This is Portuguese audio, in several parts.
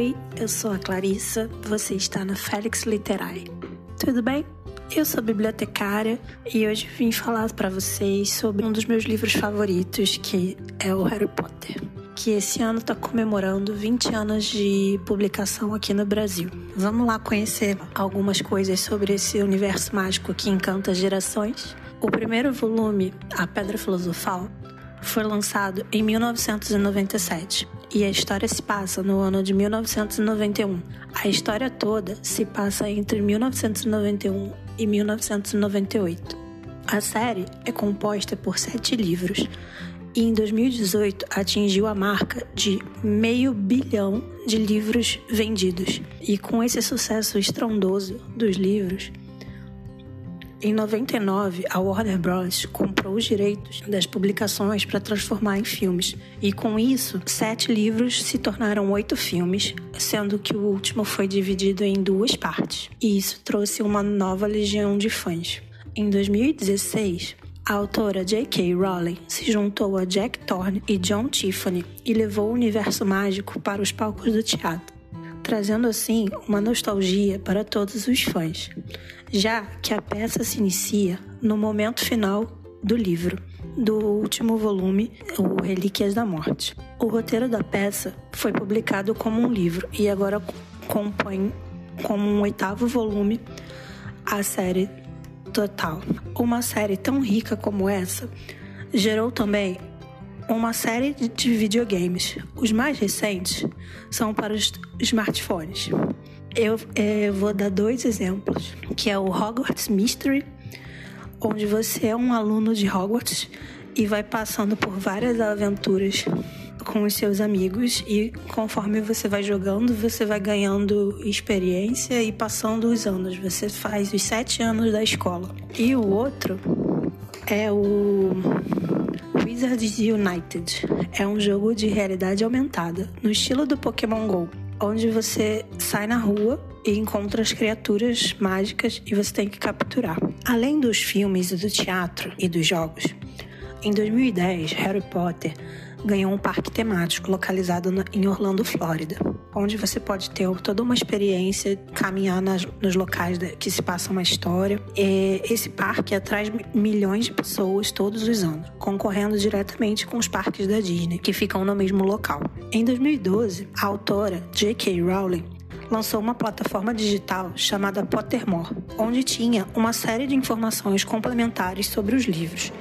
Oi, eu sou a Clarissa, você está na Félix Literai. Tudo bem? Eu sou bibliotecária e hoje vim falar para vocês sobre um dos meus livros favoritos, que é o Harry Potter, que esse ano está comemorando 20 anos de publicação aqui no Brasil. Vamos lá conhecer algumas coisas sobre esse universo mágico que encanta gerações? O primeiro volume, A Pedra Filosofal, foi lançado em 1997 e a história se passa no ano de 1991. A história toda se passa entre 1991 e 1998. A série é composta por sete livros e em 2018 atingiu a marca de meio bilhão de livros vendidos. E com esse sucesso estrondoso dos livros, em 99, a Warner Bros. comprou os direitos das publicações para transformar em filmes, e com isso, sete livros se tornaram oito filmes, sendo que o último foi dividido em duas partes. E isso trouxe uma nova legião de fãs. Em 2016, a autora J.K. Rowling se juntou a Jack Thorne e John Tiffany e levou o universo mágico para os palcos do teatro trazendo assim uma nostalgia para todos os fãs, já que a peça se inicia no momento final do livro, do último volume, O Relíquias da Morte. O roteiro da peça foi publicado como um livro e agora compõe como um oitavo volume a série total. Uma série tão rica como essa gerou também uma série de videogames. Os mais recentes são para os smartphones. Eu, é, vou dar dois exemplos, que é o Hogwarts Mystery, onde você é um aluno de Hogwarts e vai passando por várias aventuras com os seus amigos e conforme você vai jogando, você vai ganhando experiência e passando os anos. Você faz os sete anos da escola. E o outro é o Wizards United. É um jogo de realidade aumentada, no estilo do Pokémon GO, onde você sai na rua e encontra as criaturas mágicas e você tem que capturar. Além dos filmes, do teatro e dos jogos, em 2010, Harry Potter ganhou um parque temático localizado em Orlando, Flórida, onde você pode ter toda uma experiência, caminhar nas, nos locais que se passa uma história. E esse parque atrai milhões de pessoas todos os anos, concorrendo diretamente com os parques da Disney, que ficam no mesmo local. Em 2012, a autora J.K. Rowling lançou uma plataforma digital chamada Pottermore, onde tinha uma série de informações complementares sobre os livros,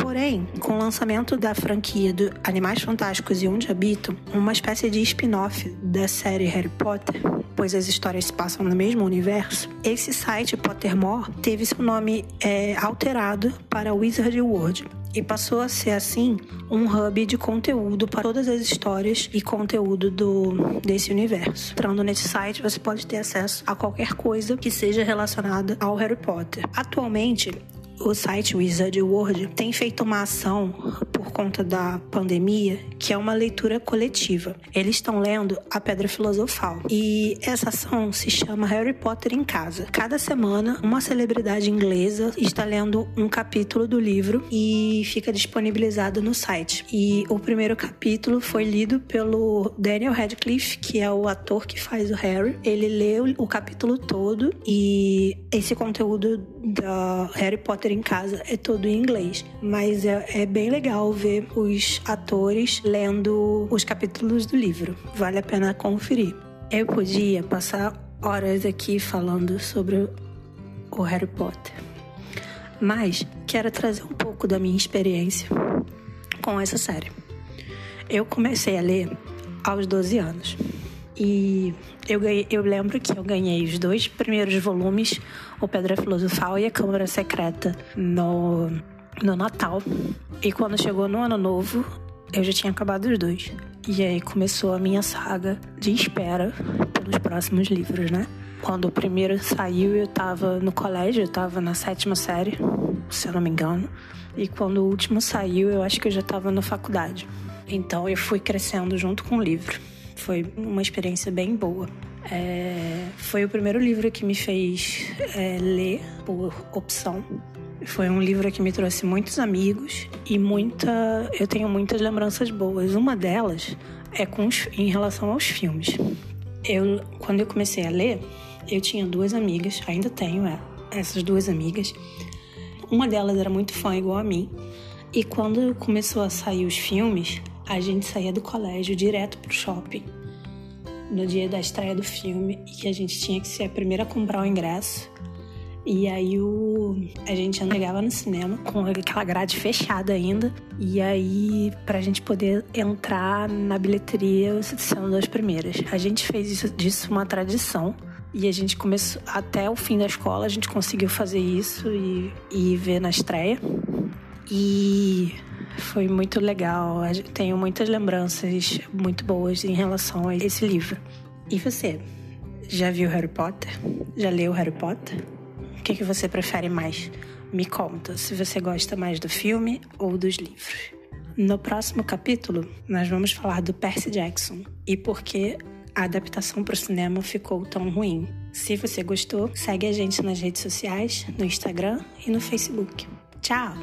Porém, com o lançamento da franquia do Animais Fantásticos e Onde Habitam, uma espécie de spin-off da série Harry Potter, pois as histórias se passam no mesmo universo, esse site Pottermore teve seu nome é, alterado para Wizard World, e passou a ser assim um hub de conteúdo para todas as histórias e conteúdo do desse universo. Entrando nesse site, você pode ter acesso a qualquer coisa que seja relacionada ao Harry Potter. Atualmente, o site Wizard World tem feito uma ação por conta da pandemia, que é uma leitura coletiva. Eles estão lendo A Pedra Filosofal. E essa ação se chama Harry Potter em Casa. Cada semana, uma celebridade inglesa está lendo um capítulo do livro e fica disponibilizado no site. E o primeiro capítulo foi lido pelo Daniel Radcliffe, que é o ator que faz o Harry. Ele leu o capítulo todo e esse conteúdo da Harry Potter em casa é todo em inglês. Mas é, é bem legal ver os atores lendo os capítulos do livro. Vale a pena conferir. Eu podia passar horas aqui falando sobre o Harry Potter, mas quero trazer um pouco da minha experiência com essa série. Eu comecei a ler aos 12 anos e eu, ganhei, eu lembro que eu ganhei os dois primeiros volumes, O Pedra Filosofal e A Câmara Secreta, no no Natal. E quando chegou no Ano Novo, eu já tinha acabado os dois. E aí começou a minha saga de espera pelos próximos livros, né? Quando o primeiro saiu, eu tava no colégio, eu tava na sétima série, se eu não me engano. E quando o último saiu, eu acho que eu já tava na faculdade. Então eu fui crescendo junto com o livro. Foi uma experiência bem boa. É... foi o primeiro livro que me fez é, ler por opção foi um livro que me trouxe muitos amigos e muita, eu tenho muitas lembranças boas. Uma delas é com os, em relação aos filmes. Eu, quando eu comecei a ler, eu tinha duas amigas, ainda tenho é, essas duas amigas. Uma delas era muito fã igual a mim. E quando começou a sair os filmes, a gente saía do colégio direto pro shopping. No dia da estreia do filme, e a gente tinha que ser a primeira a comprar o ingresso. E aí o, a gente chegava no cinema com aquela grade fechada ainda. E aí, pra gente poder entrar na bilheteria sendo das primeiras. A gente fez isso, disso uma tradição. E a gente começou, até o fim da escola, a gente conseguiu fazer isso e, e ver na estreia. E foi muito legal. Tenho muitas lembranças muito boas em relação a esse livro. E você? Já viu Harry Potter? Já leu Harry Potter? O que, que você prefere mais? Me conta se você gosta mais do filme ou dos livros. No próximo capítulo, nós vamos falar do Percy Jackson e por que a adaptação para o cinema ficou tão ruim. Se você gostou, segue a gente nas redes sociais, no Instagram e no Facebook. Tchau!